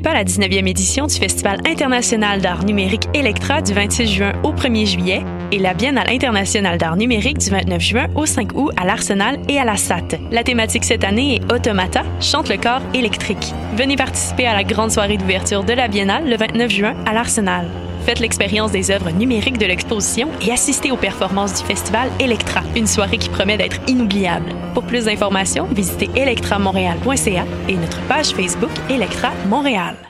manquez pas la 19e édition du Festival international d'art numérique Electra du 26 juin au 1er juillet et la Biennale internationale d'art numérique du 29 juin au 5 août à l'Arsenal et à la SAT. La thématique cette année est Automata, chante le corps électrique. Venez participer à la grande soirée d'ouverture de la Biennale le 29 juin à l'Arsenal. Faites l'expérience des œuvres numériques de l'exposition et assistez aux performances du festival Electra, une soirée qui promet d'être inoubliable. Pour plus d'informations, visitez electramontréal.ca et notre page Facebook Electra Montréal.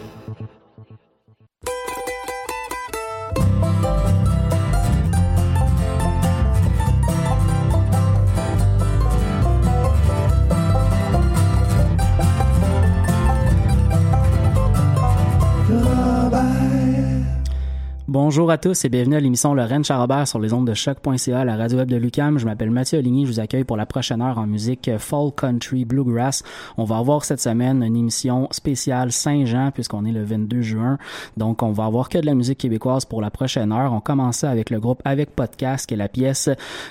Bonjour à tous et bienvenue à l'émission Lorraine Charrobert sur les ondes de choc.ca, la radio web de Lucam. Je m'appelle Mathieu Aligny, je vous accueille pour la prochaine heure en musique Fall Country Bluegrass. On va avoir cette semaine une émission spéciale Saint-Jean puisqu'on est le 22 juin. Donc on va avoir que de la musique québécoise pour la prochaine heure. On commençait avec le groupe Avec Podcast qui est la pièce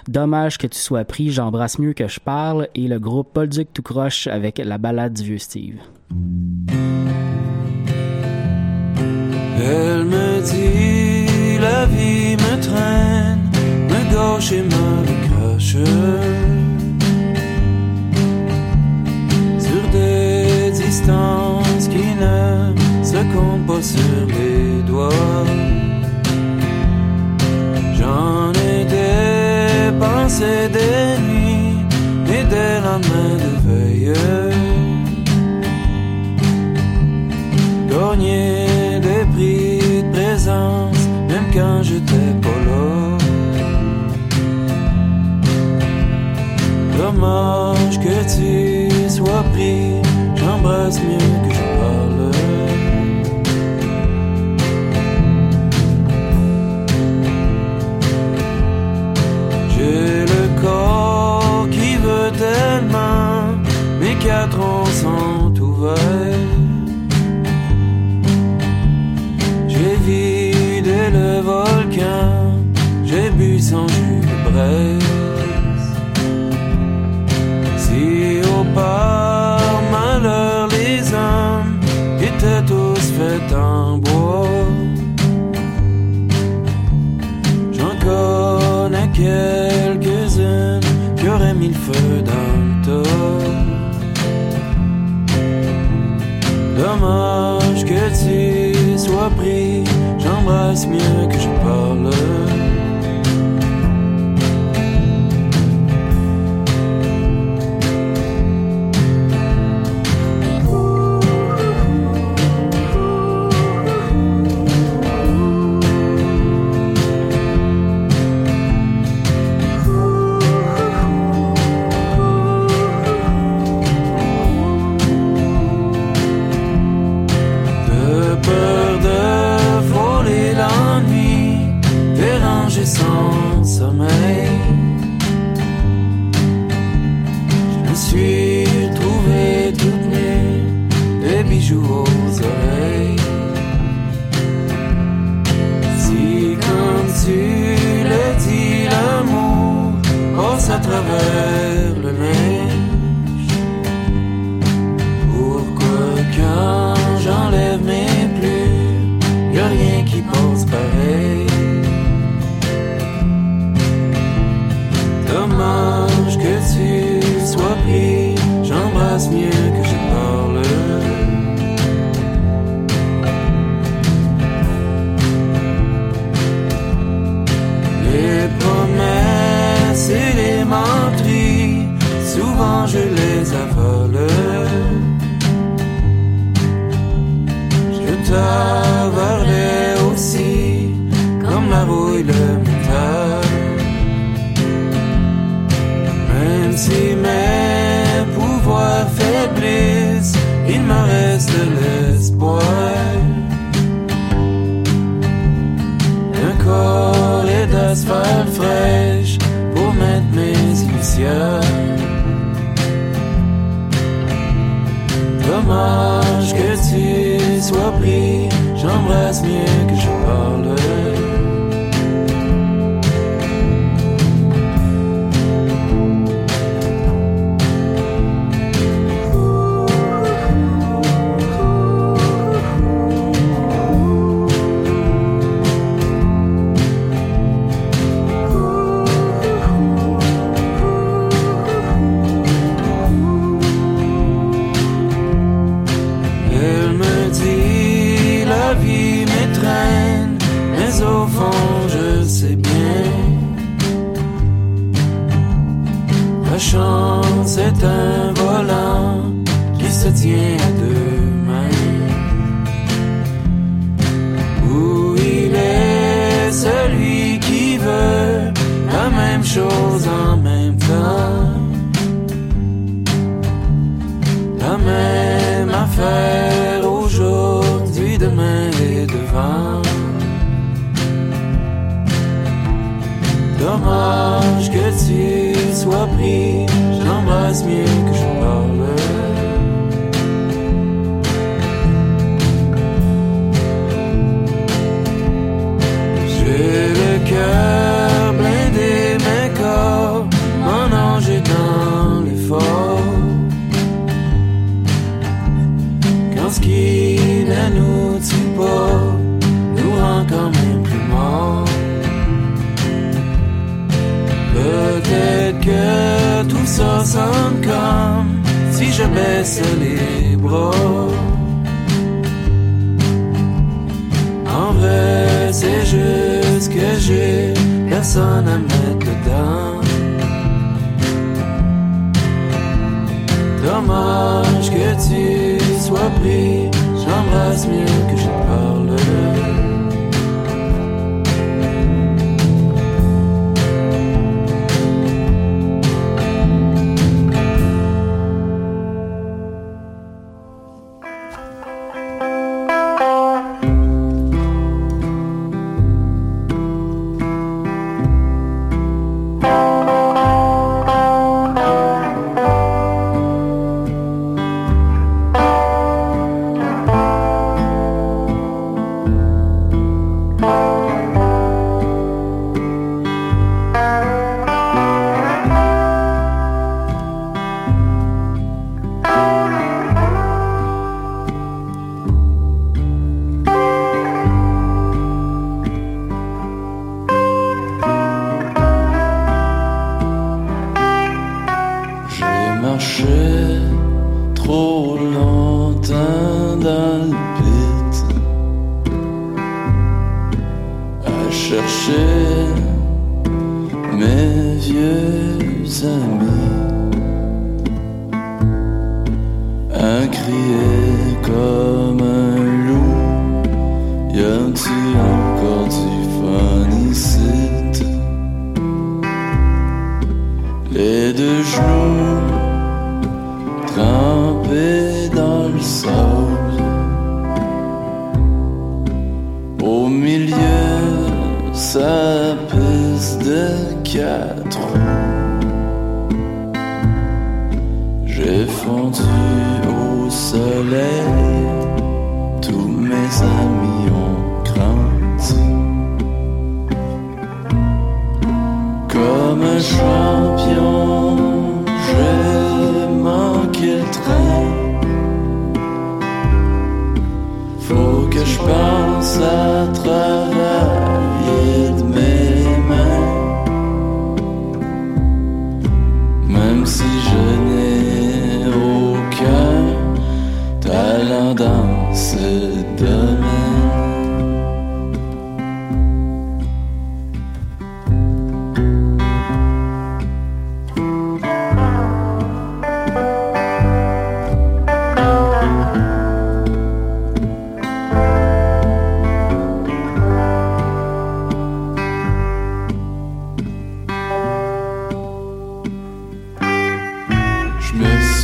Dommage que tu sois pris, j'embrasse mieux que je parle et le groupe Paul Duc tout croche avec la balade du vieux Steve. La vie me traîne, me gauche et me crache sur des distances qui ne se comptent pas sur les doigts. J'en ai dépensé des nuits et des lendemains de veille. Dommage que tu sois pris, j'embrasse mieux que choses en même temps. La même affaire. baisse les bras. En vrai, c'est juste que j'ai personne à mettre dedans. Dommage que tu sois pris, j'embrasse mieux.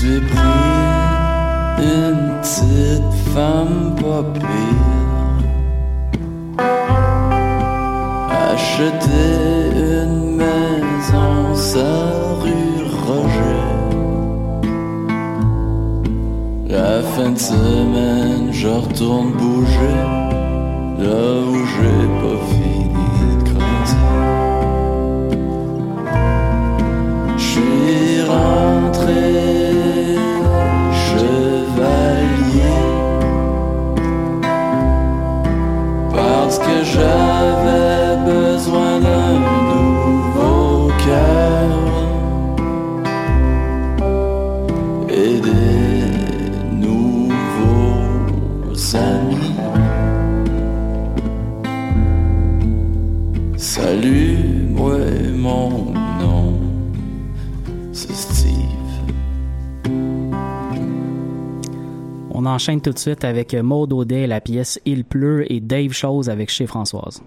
J'ai pris une petite femme pas pire. Acheter une maison, ça rue Roger. La fin de semaine, je retourne bouger là où j'ai pas fait. Enchaîne tout de suite avec Maud Audet, la pièce Il pleut et Dave Chose avec chez Françoise.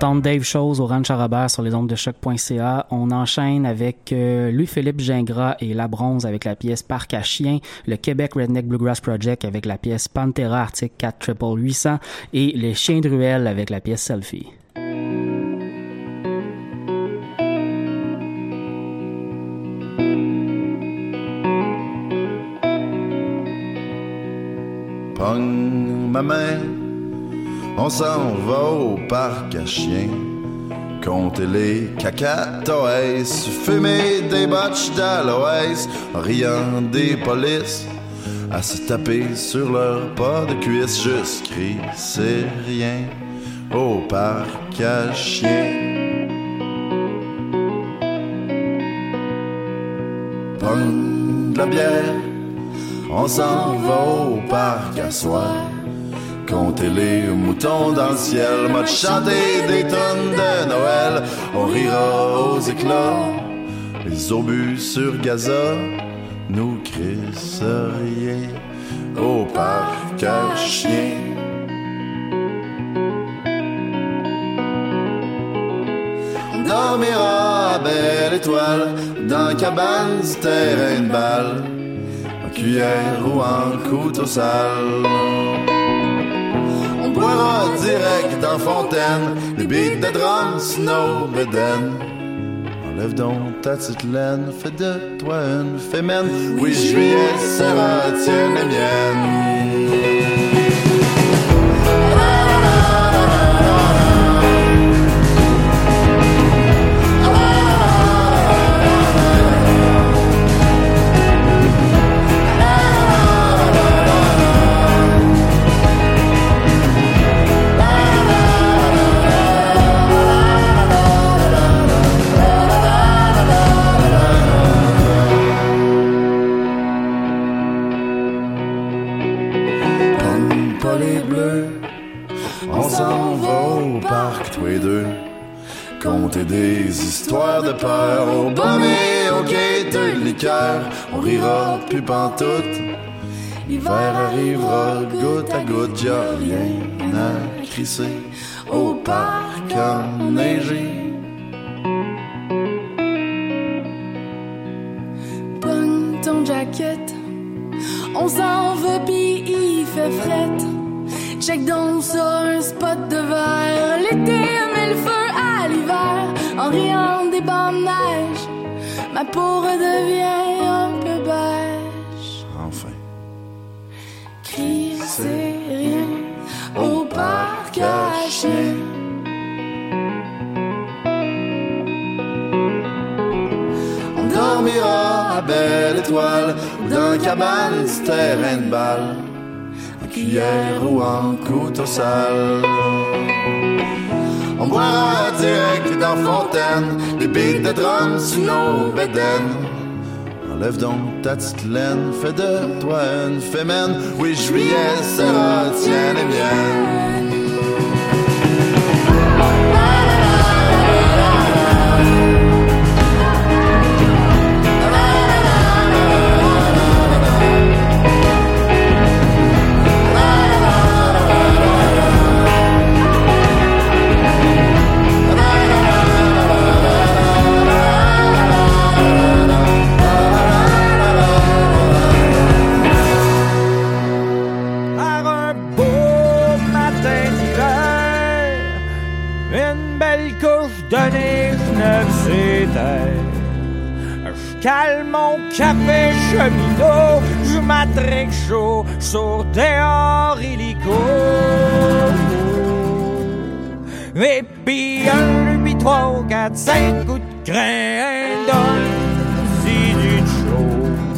D'entendre Dave Chose au Ranch à Robert sur les ondes de choc.ca. On enchaîne avec euh, Louis-Philippe Gingras et La Bronze avec la pièce Parc à Chien, le Québec Redneck Bluegrass Project avec la pièce Pantera Arctic 4 800 et les Chiens de Ruelle avec la pièce Selfie. Pogne ma main, on s'en va au parc à chiens. Compter les cacatoès, fumer des botches d'aloès, riant des polices, à se taper sur leur pas de cuisse, juste c'est rien, au parc à chiens. Pogne de la bière, on s'en va au parc à soir. Compter les moutons dans le ciel, m'a des tonnes de Noël. On rira aux éclats, les obus sur Gaza nous crissent rien au parc à chiens. On dormira à belle étoile dans cabane terrain de balle en cuillère ou en couteau sale. Boira direct dans fontaine, les beats de drum, snow, beden. Enlève donc ta petite laine, fais de toi une fémène. Oui, juillet sera tienne et mienne. Des histoires de peur au bum et au quai de liqueur. On rira plus pantoute. L'hiver arrivera goutte à goutte, y'a rien à crisser au parc enneigé. Pogne ton jacket, on s'en va pis il fait fret. Check donc sur un spot de verre, l'été met le feu riant des bancs de neige, ma peau redevient un peu beige. Enfin. C'est rien au parc chiens. On dormira à belle étoile ou dans cabane du terrain de balle, en cuillère ou en couteau sale. On boira direct dans fontaine, des beats de drum sous nos bédaines. Enlève donc ta petite laine, fais de toi une fémène. Oui, juillet sera tienne et mienne. Je cale mon café cheminot, je m'attraque chaud sur dehors illico. Et puis un, puis trois, quatre, cinq coups de grain donne-y du choke.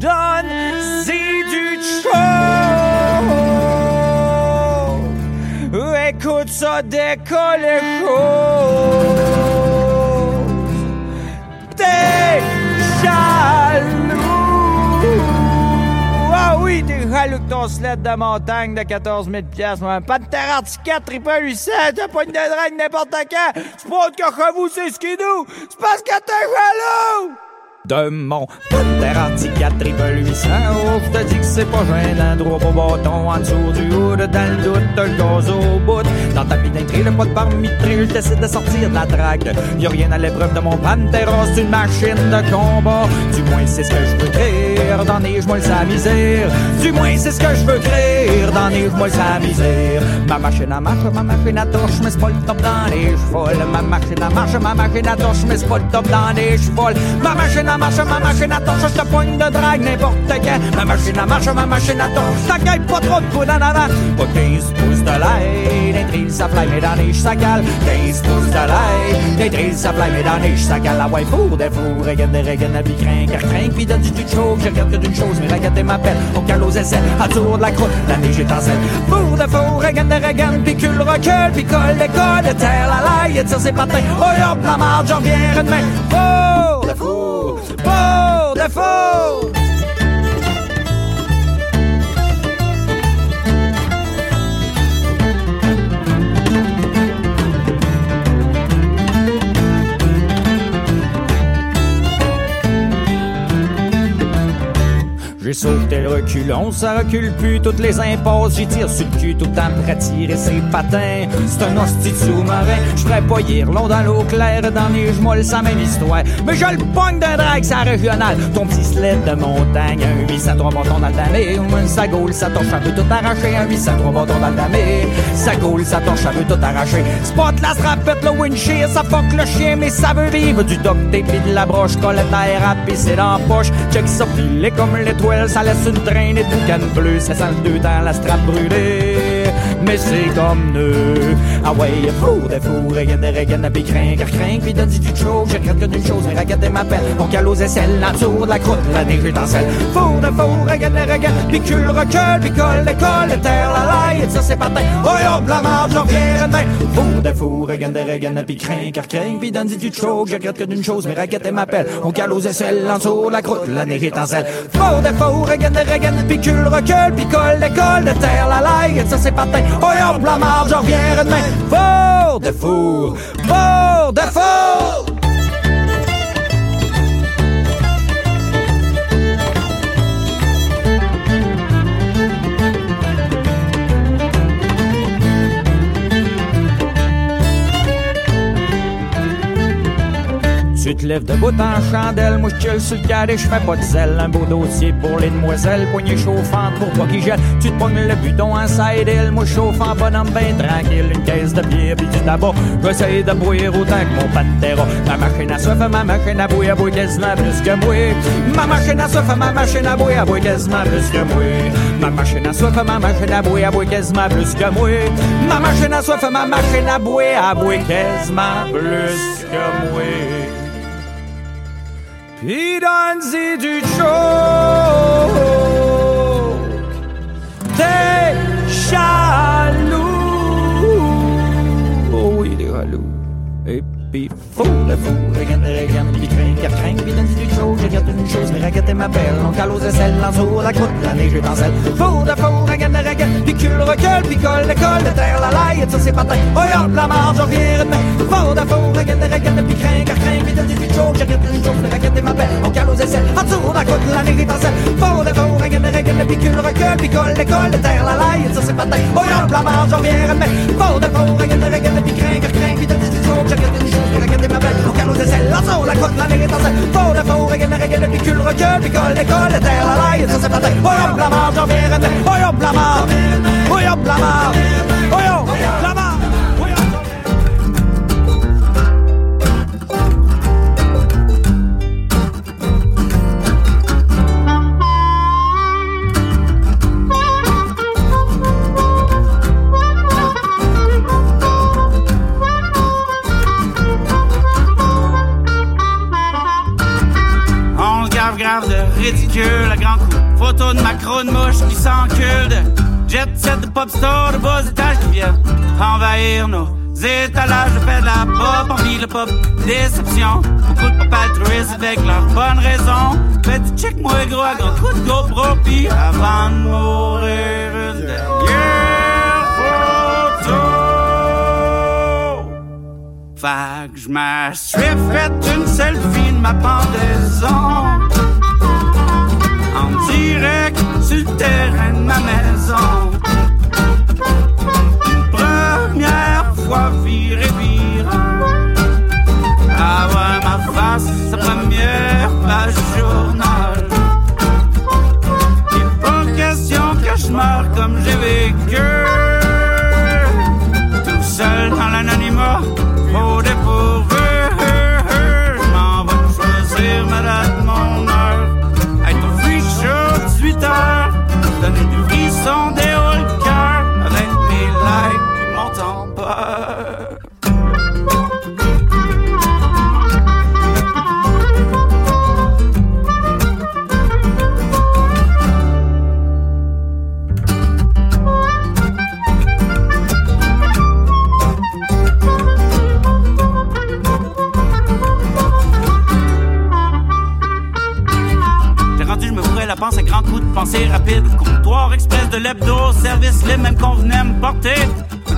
Donne-y du choke. Écoute ça décolle chaud. Jaloux. Ah oui, t'es jaloux que ton sled de montagne de 14 000 piastres, moi. Pas de terre articulate, triple 800, t'as pas une de drague n'importe quand. C'est pas autre que vous, c'est skidou. C'est parce que t'es jaloux. De mon Panther Articat triple 800 Oh, je te dis que c'est pas gênant. Droit au bâton en dessous du hood Dans le doute, le gaz au bout. Dans ta pénétrée, le pas de parmitré Je décide de sortir de la traque Y'a rien à l'épreuve de mon Pantera C'est une machine de combat. Du moins c'est ce que je veux créer Dans les moi le misère. Du moins c'est ce que je veux créer Dans les moi le misère. Ma machine à marche, ma machine à touche Mais c'est pas le top dans les Ma machine à marche, ma machine à touche Mais c'est pas le top dans les Ma machine marche, ma machine à torche, je te poigne de drague n'importe quand. Ma machine à marche, ma machine à torche, ça gagne pas trop de coups en avant. Pas 15 pouces de l'ail, des trilles, ça fly, mais dans les ça cale. 15 pouces de l'ail, des trilles, ça fly, mais dans les ça cale. La four, des fours, regarde des regarde, craint, car craint, puis donne du tout chaud. Je regarde que d'une chose, mais regarde m'appelle. On cale aux essais, à tour de la croûte, la neige est en scène. Four de four, regarde des regarde, puis cul recule, puis colle, décolle, terre la laille, tire ses patins. Oh, hop, la marge, j'en reviens demain. Four de four, J'ai sauté le reculon, ça recule plus toutes les impasses. J'y tire sur le cul tout le temps pour attirer ses patins. C'est un hostie sous-marin, j'ferais pas long dans l'eau claire, dans les gemolles, ça même histoire. Mais je le pogne d'un drag, ça régional. Ton petit sled de montagne, un 803 bâtons dans le damé. Une sa gaule, ça torche, ça veut tout arracher. Un 803 bâtons dans le damé. Sa gaule, ça torche, ça veut tout arracher. Spot la strapette, le windshield, ça fuck le chien, mais ça veut vivre. Du duct tape de la broche, collette à à pisser dans la poche. Check ça filer comme l'étoile ça laisse une traînée de canne bleue, ça sent le deux dans la strap brûlée. Mais c'est comme nous. Ah ouais, four de four, regarde, regarde, puis craint, car craint, puis donne du chaud. Je regarde que d'une chose, mais regarde m'appelle. On cale aux aisselles, la tour de la croûte, la neige est en selle. Four de four, regarde, regarde, puis cul recule, puis colle, colle, terre, la laille, ça c'est patin. Oh hop, la marge, j'en viens demain. Four de four, regarde, regarde, puis craint, car craint, puis donne du chaud. Je regarde que d'une chose, mais regarde m'appelle. On cale aux aisselles, en dessous de la croûte, la neige est en selle. Four de four, regarde, regarde, puis cul recule, puis colle, colle, terre, la laille, ça c'est patin. La marge, j'en reviens demain. Four de four, four de four. Tu te lèves debout en chandelle, moi je sur le carré, je fais pas de sel. Un beau dossier pour les demoiselles, poignée chauffante pour pas qu'ils jettent. Tu te pognes le buton en side hill, moi chauffant bonhomme ben tranquille. Une caisse de bière pis du tabac, j'essaie de boire autant que mon pantera. Ma machine à soif, ma machine à à boire quasiment plus que moi. Ma machine à soif, ma machine à à boire quasiment plus que moi. Ma machine à soif, ma machine à à boire quasiment plus que moi. Ma machine à soif, ma machine à à boire quasiment plus que moi. Pis donne-y du. T'es jaloux. Oh oui, t'es jaloux. Et puis fou, le fou, regarde, regarde, craint, car craint, puis donne-y du chaud. Je regarde une chose, mais regarde m'appelle. On cale aux aisselles, en dessous la croûte, la neige est en selle. Fou de fou, regarde, regarde, puis cul recule, puis colle, colle, de terre, la laille, et ça c'est patin. Oh hop, la marge, on vient demain. Fou de fou, regarde, regarde, puis craint, car craint, puis donne-y du chaud. Je regarde une chose, mais regarde m'appelle. On cale aux aisselles, en dessous la croûte, la neige est en selle. Fou de fou, regarde, regarde, puis cul recule, puis colle, colle, de terre, la laille, et ça c'est patin. Oh hop, la marge, on vient demain. Fou de fou, regarde, regarde, puis craint, car craint, puis donne-y m'appelle. On cale aux aisselles, en dessous la croûte, la neige est en selle. Fou de fou, regarde, regarde, puis cul recule, puis colle, colle, de terre, la laille, et ça c'est patin. Oh hop, la marge, on déception. Beaucoup de pop avec leurs bonnes raisons. Petit check moi gros à gros coup de GoPro pis avant de mourir une dernière photo. Fait que je suis fait une selfie de ma pendaison en direct sur le terrain de ma maison. Une première fois viré sa première page journal. Il pas question que comme j'ai vécu. Comptoir express de l'hebdo, service les mêmes qu'on venait me porter.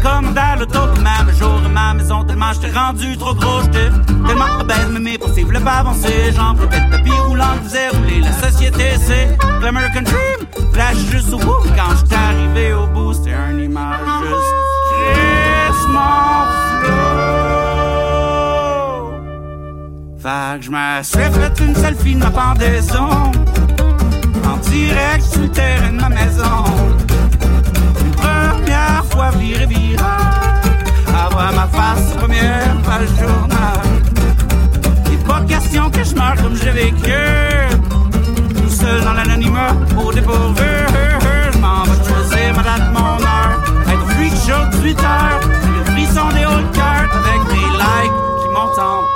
Comme dans l'auto, même jour de ma maison, tellement j'étais rendu trop gros, j'étais tellement obèse, mais mes possibles voulaient pas avancer. J'en prenais le tapis roulant faisait rouler la société, c'est l'American Dream. Flash juste au bout, quand j'étais arrivé au bout, c'était un image juste. Fait que je me une selfie de ma pendaison En direct sur le terrain de ma maison. Une première fois viré virant Avoir ma face première page journal. Il pas question que je meure comme j'ai vécu. Tout seul dans l'anonymat au dépourvu. Je m'en vais choisir ma date, mon heure. Être au freak show 18 heures Le frisson des hauts de cœur Avec des likes qui montent en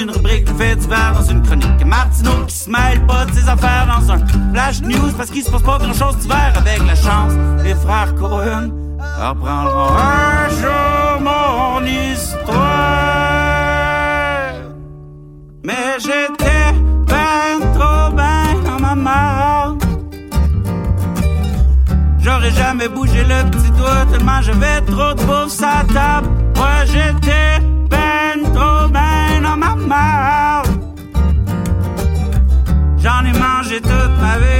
une rubrique de fait divers, dans une chronique. Que Martineau qui se pas de ses affaires dans un flash news parce qu'il se passe pas grand chose d'hiver avec la chance. Les frères Cohen reprendront un jour mon histoire. Mais j'étais ben trop ben dans ma marde. J'aurais jamais bougé le petit doigt tellement j'avais trop de sa table. Moi j'étais ben trop ben J'en ai mangé toute ma vie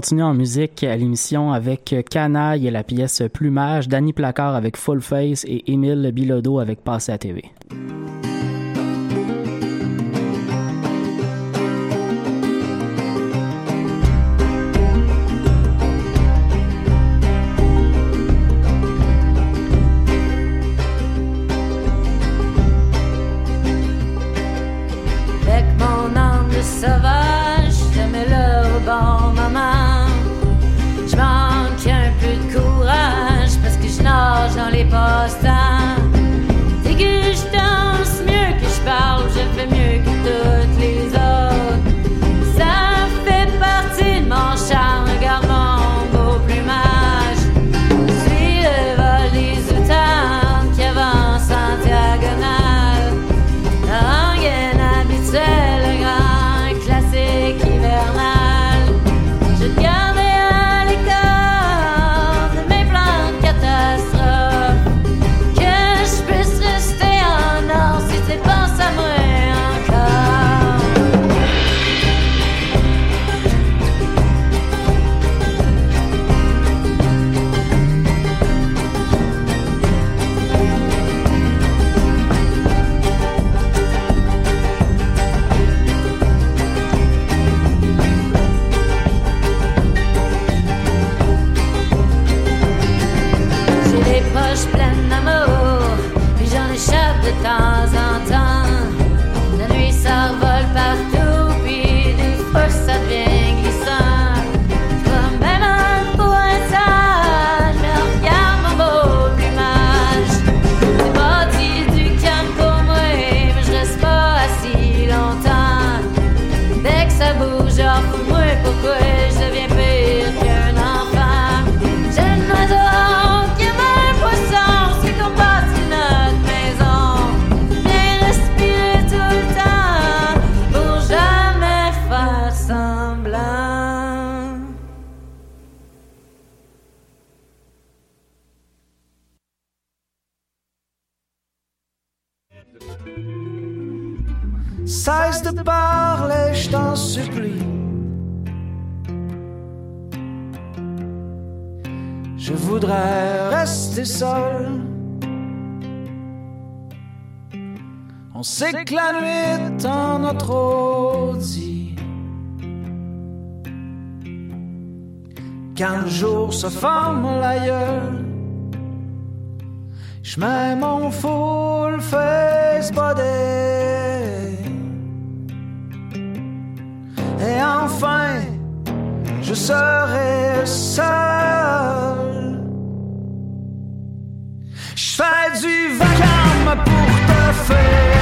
continue en musique à l'émission avec Canaille et la pièce Plumage, Danny Placard avec Full Face et Émile Bilodeau avec Passé à TV. Je voudrais rester seul. On sait que la nuit en notre audi. Quand le jour se forme l'aïeul. je mets mon full face body. Et enfin, je serai seul fais du vacarme pour te faire.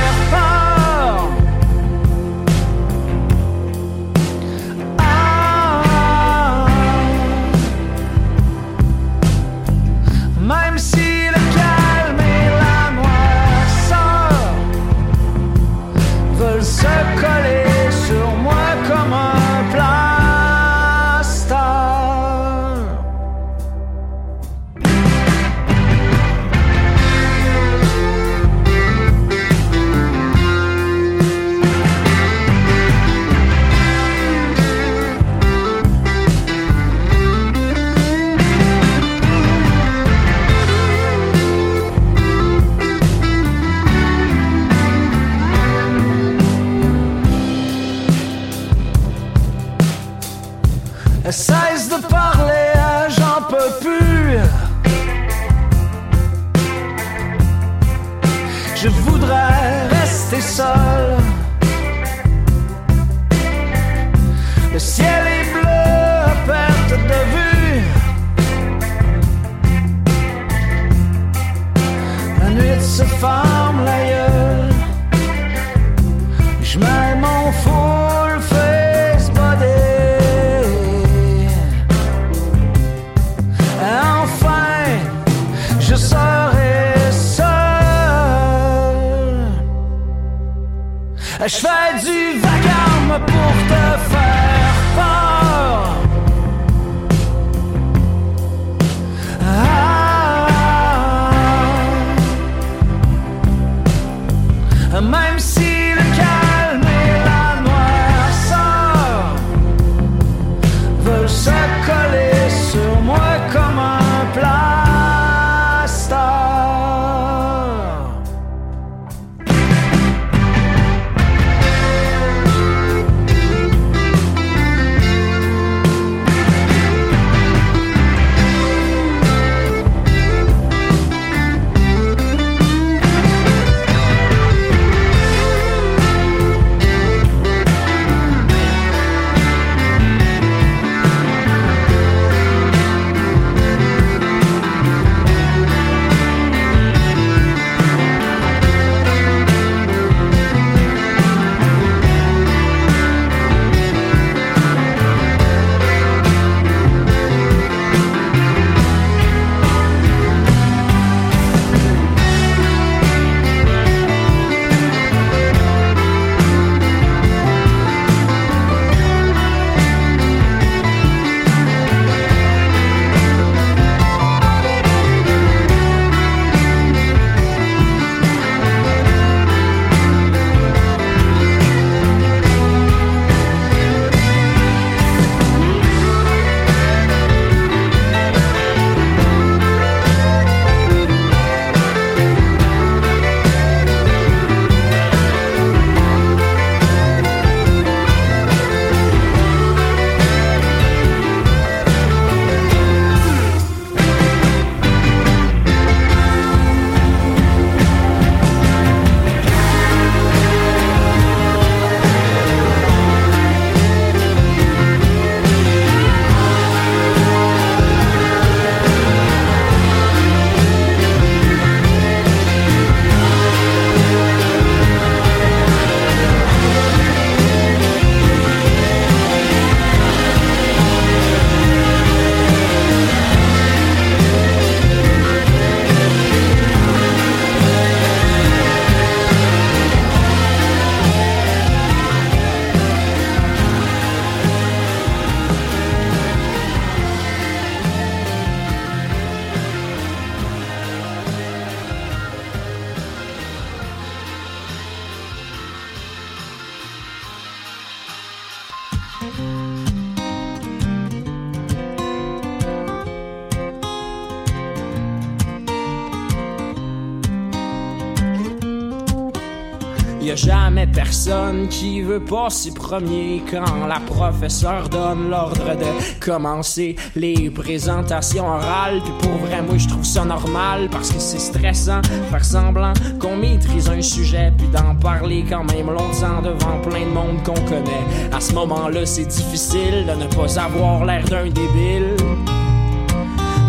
Premier quand la professeure donne l'ordre de commencer les présentations orales. Puis pour vrai, moi je trouve ça normal parce que c'est stressant faire semblant qu'on maîtrise un sujet puis d'en parler quand même longtemps devant plein de monde qu'on connaît. À ce moment-là, c'est difficile de ne pas avoir l'air d'un débile.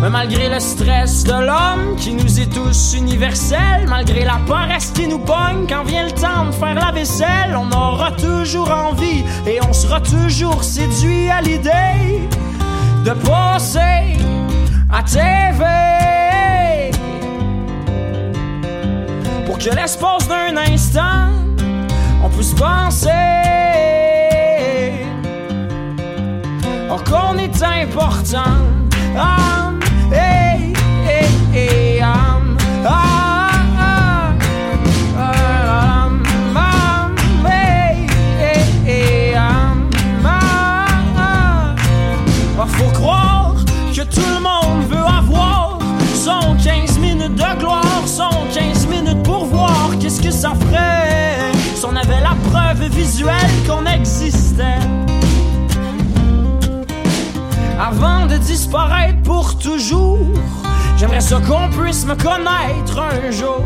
Mais malgré le stress de l'homme qui nous est tous universel, malgré la paresse qui nous pogne quand vient le temps de faire la vaisselle, on aura toujours envie et on sera toujours séduit à l'idée de passer à TV. Pour que l'espace d'un instant, on puisse penser oh, qu'on est important. Ah, ça ferait si on avait la preuve visuelle qu'on existait avant de disparaître pour toujours. J'aimerais ça qu'on puisse me connaître un jour.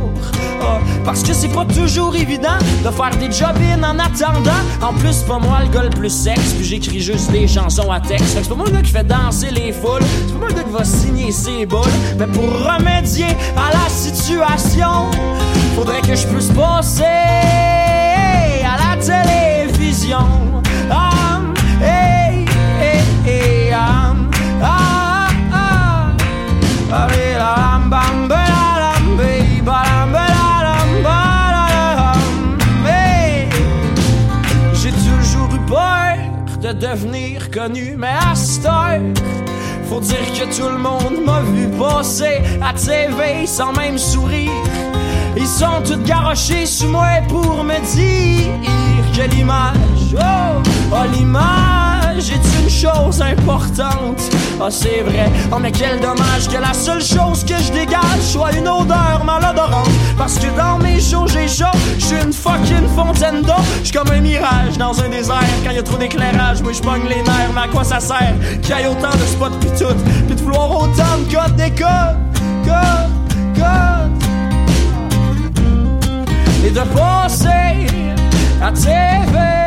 Ah, parce que c'est pas toujours évident de faire des job en attendant. En plus, pas moi le gars le plus sexe, puis j'écris juste des chansons à texte. Fait que c'est pas moi le gars qui fait danser les foules, c'est pas moi le gars qui va signer ses boules. Mais pour remédier à la situation, faudrait que je puisse passer à la télévision. Ah, hey, ah, ah, ah. J'ai toujours eu peur de devenir connu, mais à cette heure, faut dire que tout le monde m'a vu passer à TV sans même sourire. Ils sont tous garochés sous moi pour me dire que l'image, oh, oh l'image est une chose importante. Ah, c'est vrai, oh, mais quel dommage que la seule chose que je dégage soit une odeur malodorante. Parce que dans mes shows, j'ai chaud, je suis une fucking fontaine d'eau. Je comme un mirage dans un désert. Quand y a trop d'éclairage, moi je les nerfs, mais à quoi ça sert qu'il y ait autant de spots pis tout, pis de vouloir autant de codes d'écoute, codes, codes et de passer à TV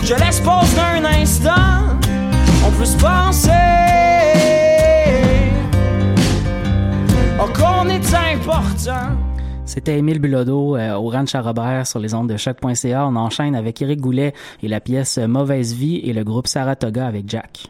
l'espace d'un instant on puisse penser qu'on est important. C'était Émile Bilodeau euh, au Ranch à Robert sur les ondes de choc.ca. On enchaîne avec Éric Goulet et la pièce Mauvaise vie et le groupe Saratoga avec Jack.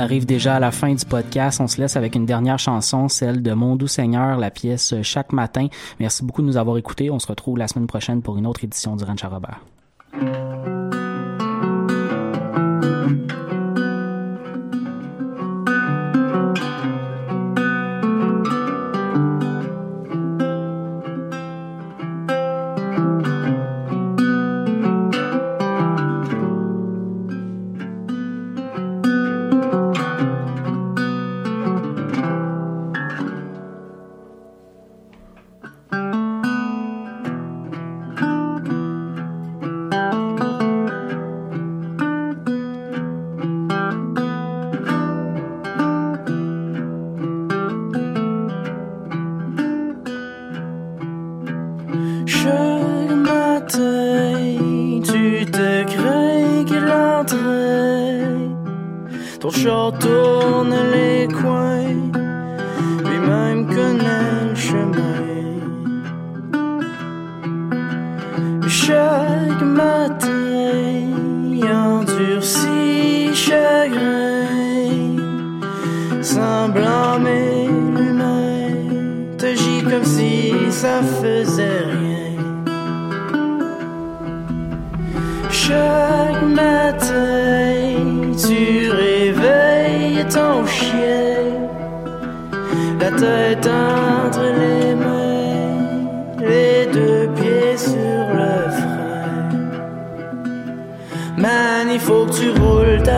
On arrive déjà à la fin du podcast. On se laisse avec une dernière chanson, celle de Mon Doux Seigneur, la pièce Chaque matin. Merci beaucoup de nous avoir écoutés. On se retrouve la semaine prochaine pour une autre édition du Ranch.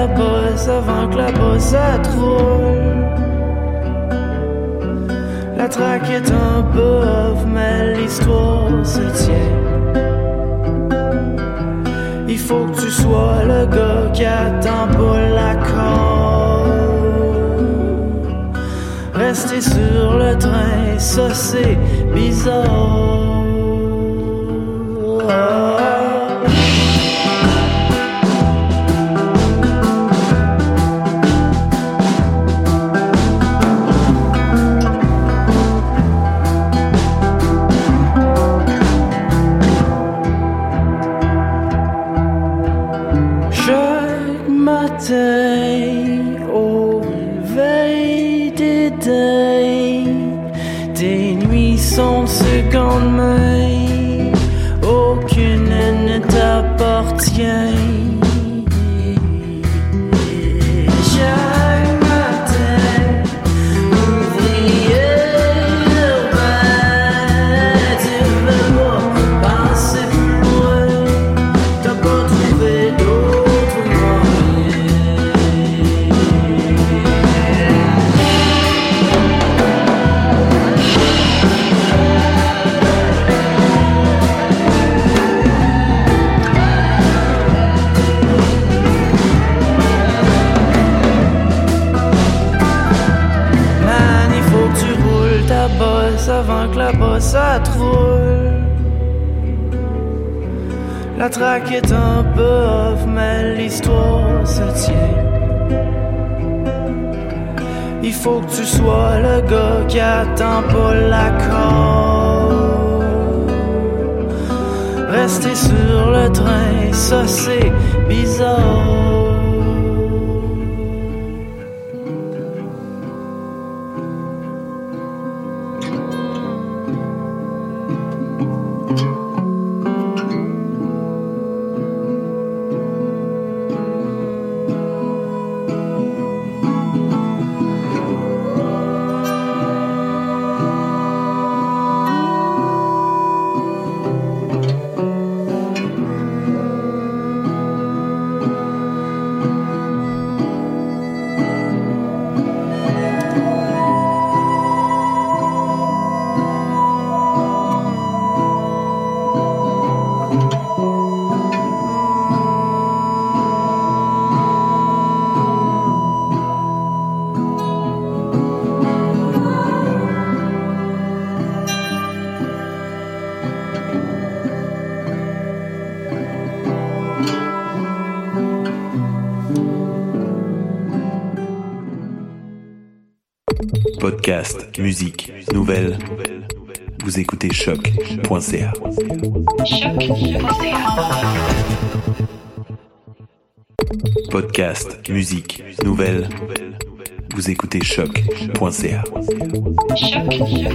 Ta bosse avant que la bosse roule. La traque est un peu off, mais l'histoire se tient. Il faut que tu sois le gars qui attend pas l'accord. Rester sur le train, ça c'est bizarre. Traque est un peu off, mais l'histoire se tient. Il faut que tu sois le gars qui attend pas l'accord. Rester sur le train, ça c'est bizarre. Musique, nouvelles. Vous écoutez choc.ca. Podcast, musique, nouvelles. Vous écoutez choc.ca. J'ai